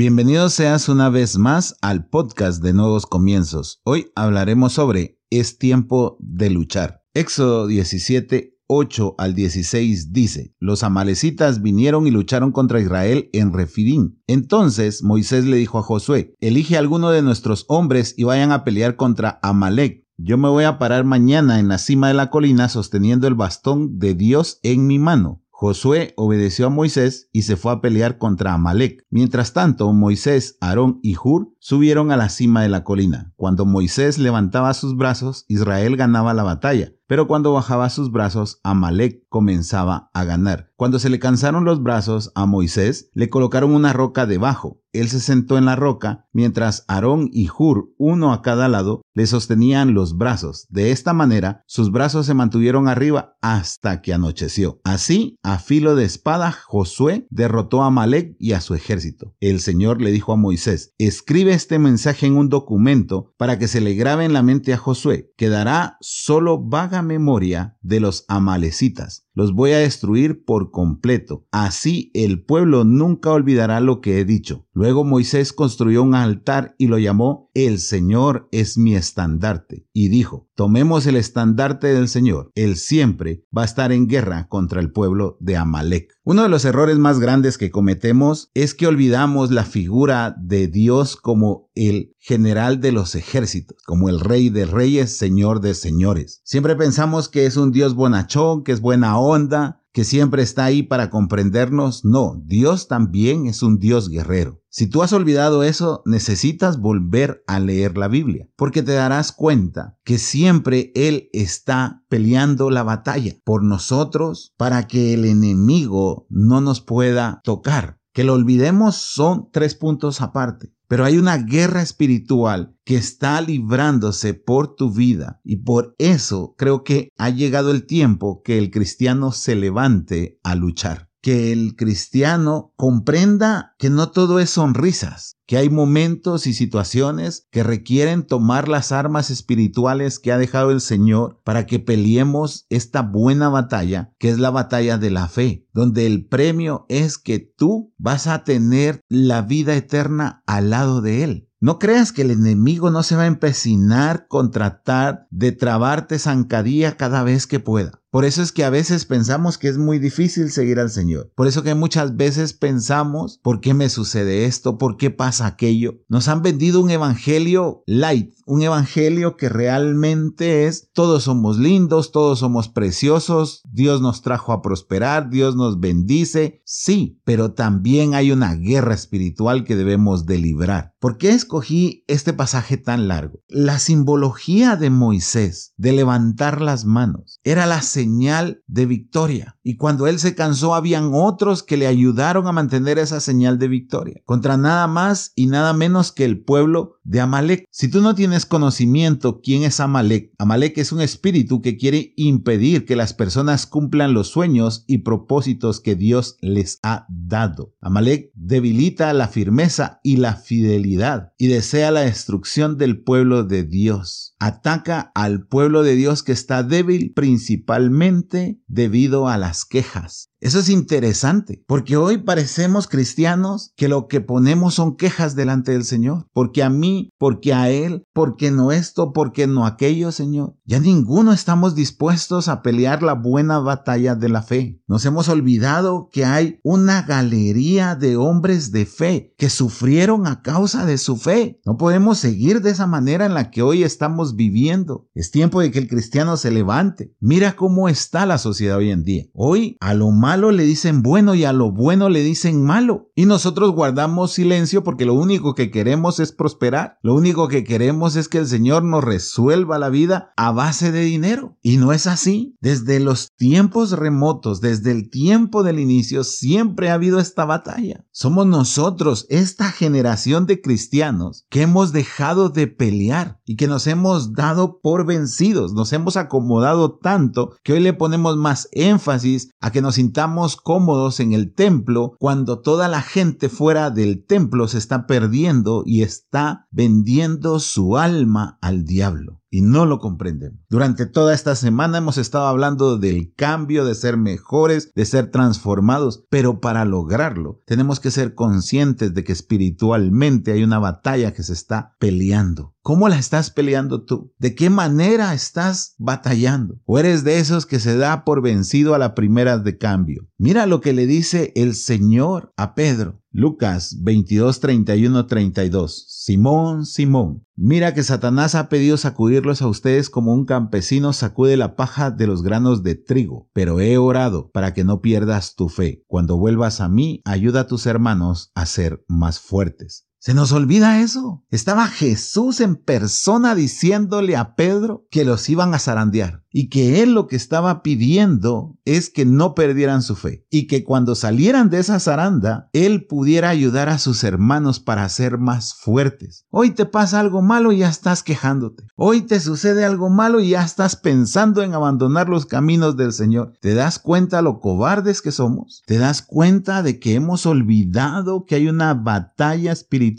Bienvenido seas una vez más al podcast de Nuevos Comienzos. Hoy hablaremos sobre Es tiempo de luchar. Éxodo 17, 8 al 16 dice, los amalecitas vinieron y lucharon contra Israel en Refidim. Entonces Moisés le dijo a Josué, elige a alguno de nuestros hombres y vayan a pelear contra Amalek. Yo me voy a parar mañana en la cima de la colina sosteniendo el bastón de Dios en mi mano. Josué obedeció a Moisés y se fue a pelear contra Amalek. Mientras tanto, Moisés, Aarón y Hur subieron a la cima de la colina. Cuando Moisés levantaba sus brazos, Israel ganaba la batalla. Pero cuando bajaba sus brazos, Amalek comenzaba a ganar. Cuando se le cansaron los brazos a Moisés, le colocaron una roca debajo. Él se sentó en la roca, mientras Aarón y Hur, uno a cada lado, le sostenían los brazos. De esta manera, sus brazos se mantuvieron arriba hasta que anocheció. Así, a filo de espada, Josué derrotó a Amalek y a su ejército. El Señor le dijo a Moisés, escribe este mensaje en un documento para que se le grabe en la mente a Josué. Quedará solo vaga memoria de los amalecitas. Los voy a destruir por completo. Así el pueblo nunca olvidará lo que he dicho. Luego Moisés construyó un altar y lo llamó El Señor es mi estandarte. Y dijo, tomemos el estandarte del Señor. Él siempre va a estar en guerra contra el pueblo de Amalek. Uno de los errores más grandes que cometemos es que olvidamos la figura de Dios como el general de los ejércitos, como el rey de reyes, señor de señores. Siempre pensamos que es un Dios bonachón, que es buena onda, que siempre está ahí para comprendernos. No, Dios también es un Dios guerrero. Si tú has olvidado eso, necesitas volver a leer la Biblia, porque te darás cuenta que siempre Él está peleando la batalla por nosotros para que el enemigo no nos pueda tocar. Que lo olvidemos son tres puntos aparte. Pero hay una guerra espiritual que está librándose por tu vida. Y por eso creo que ha llegado el tiempo que el cristiano se levante a luchar que el cristiano comprenda que no todo es sonrisas, que hay momentos y situaciones que requieren tomar las armas espirituales que ha dejado el Señor para que peleemos esta buena batalla, que es la batalla de la fe, donde el premio es que tú vas a tener la vida eterna al lado de Él. No creas que el enemigo no se va a empecinar con tratar de trabarte zancadilla cada vez que pueda. Por eso es que a veces pensamos que es muy difícil seguir al Señor. Por eso que muchas veces pensamos, ¿por qué me sucede esto? ¿Por qué pasa aquello? Nos han vendido un evangelio light, un evangelio que realmente es, todos somos lindos, todos somos preciosos, Dios nos trajo a prosperar, Dios nos bendice. Sí, pero también hay una guerra espiritual que debemos de librar. ¿Por qué escogí este pasaje tan largo? La simbología de Moisés, de levantar las manos, era la señal de victoria. Y cuando él se cansó, habían otros que le ayudaron a mantener esa señal de victoria. Contra nada más y nada menos que el pueblo de Amalek. Si tú no tienes conocimiento quién es Amalek, Amalek es un espíritu que quiere impedir que las personas cumplan los sueños y propósitos que Dios les ha dado. Amalek debilita la firmeza y la fidelidad y desea la destrucción del pueblo de Dios. Ataca al pueblo de Dios que está débil principalmente debido a las quejas. Eso es interesante, porque hoy parecemos cristianos que lo que ponemos son quejas delante del Señor, porque a mí, porque a Él, porque no esto, porque no aquello, Señor. Ya ninguno estamos dispuestos a pelear la buena batalla de la fe. Nos hemos olvidado que hay una galería de hombres de fe que sufrieron a causa de su fe. No podemos seguir de esa manera en la que hoy estamos viviendo. Es tiempo de que el cristiano se levante. Mira cómo está la sociedad hoy en día. Hoy a lo más malo le dicen bueno y a lo bueno le dicen malo. Y nosotros guardamos silencio porque lo único que queremos es prosperar. Lo único que queremos es que el Señor nos resuelva la vida a base de dinero. Y no es así. Desde los tiempos remotos, desde el tiempo del inicio, siempre ha habido esta batalla. Somos nosotros, esta generación de cristianos, que hemos dejado de pelear y que nos hemos dado por vencidos. Nos hemos acomodado tanto que hoy le ponemos más énfasis a que nos sintamos cómodos en el templo cuando toda la gente fuera del templo se está perdiendo y está vendiendo su alma al diablo. Y no lo comprendemos. Durante toda esta semana hemos estado hablando del cambio, de ser mejores, de ser transformados, pero para lograrlo tenemos que ser conscientes de que espiritualmente hay una batalla que se está peleando. ¿Cómo la estás peleando tú? ¿De qué manera estás batallando? ¿O eres de esos que se da por vencido a la primera de cambio? Mira lo que le dice el Señor a Pedro. Lucas 22, 31, 32. Simón, Simón, mira que Satanás ha pedido sacudirlos a ustedes como un campesino sacude la paja de los granos de trigo, pero he orado para que no pierdas tu fe. Cuando vuelvas a mí, ayuda a tus hermanos a ser más fuertes. Se nos olvida eso. Estaba Jesús en persona diciéndole a Pedro que los iban a zarandear y que él lo que estaba pidiendo es que no perdieran su fe y que cuando salieran de esa zaranda, él pudiera ayudar a sus hermanos para ser más fuertes. Hoy te pasa algo malo y ya estás quejándote. Hoy te sucede algo malo y ya estás pensando en abandonar los caminos del Señor. ¿Te das cuenta lo cobardes que somos? ¿Te das cuenta de que hemos olvidado que hay una batalla espiritual?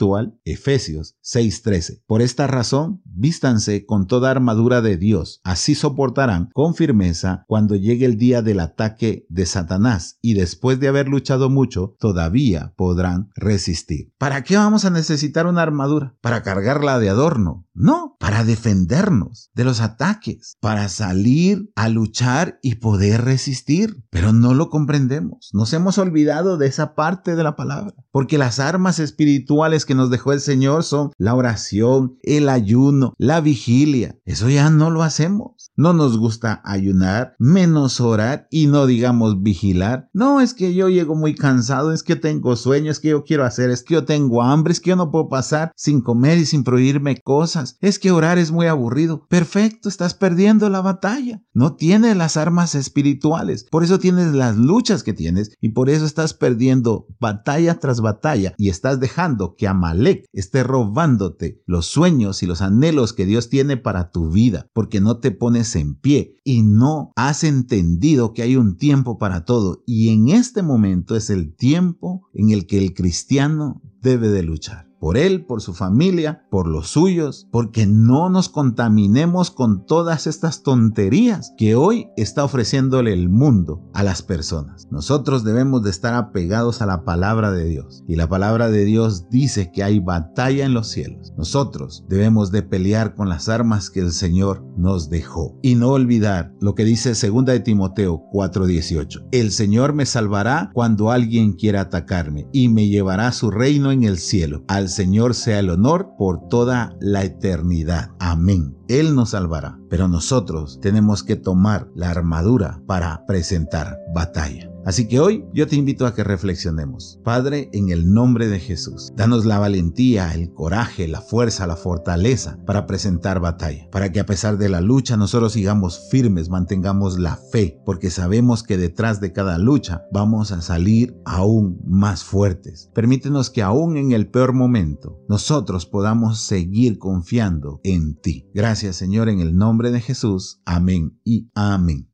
Efesios 6:13. Por esta razón, vístanse con toda armadura de Dios, así soportarán con firmeza cuando llegue el día del ataque de Satanás y después de haber luchado mucho, todavía podrán resistir. ¿Para qué vamos a necesitar una armadura? ¿Para cargarla de adorno? No, para defendernos de los ataques, para salir a luchar y poder resistir. Pero no lo comprendemos. Nos hemos olvidado de esa parte de la palabra, porque las armas espirituales que nos dejó el Señor son la oración, el ayuno, la vigilia. Eso ya no lo hacemos. No nos gusta ayunar, menos orar y no digamos vigilar. No, es que yo llego muy cansado, es que tengo sueño, es que yo quiero hacer, es que yo tengo hambre, es que yo no puedo pasar sin comer y sin prohibirme cosas. Es que orar es muy aburrido. Perfecto, estás perdiendo la batalla. No tienes las armas espirituales. Por eso tienes las luchas que tienes y por eso estás perdiendo batalla tras batalla y estás dejando que Amalek esté robándote los sueños y los anhelos que Dios tiene para tu vida, porque no te pones en pie y no has entendido que hay un tiempo para todo. Y en este momento es el tiempo en el que el cristiano debe de luchar por él, por su familia, por los suyos, porque no nos contaminemos con todas estas tonterías que hoy está ofreciéndole el mundo a las personas. Nosotros debemos de estar apegados a la palabra de Dios y la palabra de Dios dice que hay batalla en los cielos. Nosotros debemos de pelear con las armas que el Señor nos dejó y no olvidar lo que dice 2 de Timoteo 4:18. El Señor me salvará cuando alguien quiera atacarme y me llevará a su reino en el cielo. Señor sea el honor por toda la eternidad. Amén. Él nos salvará, pero nosotros tenemos que tomar la armadura para presentar batalla. Así que hoy yo te invito a que reflexionemos. Padre, en el nombre de Jesús, danos la valentía, el coraje, la fuerza, la fortaleza para presentar batalla, para que a pesar de la lucha nosotros sigamos firmes, mantengamos la fe, porque sabemos que detrás de cada lucha vamos a salir aún más fuertes. Permítenos que aún en el peor momento nosotros podamos seguir confiando en ti. Gracias Señor en el nombre de Jesús. Amén y amén.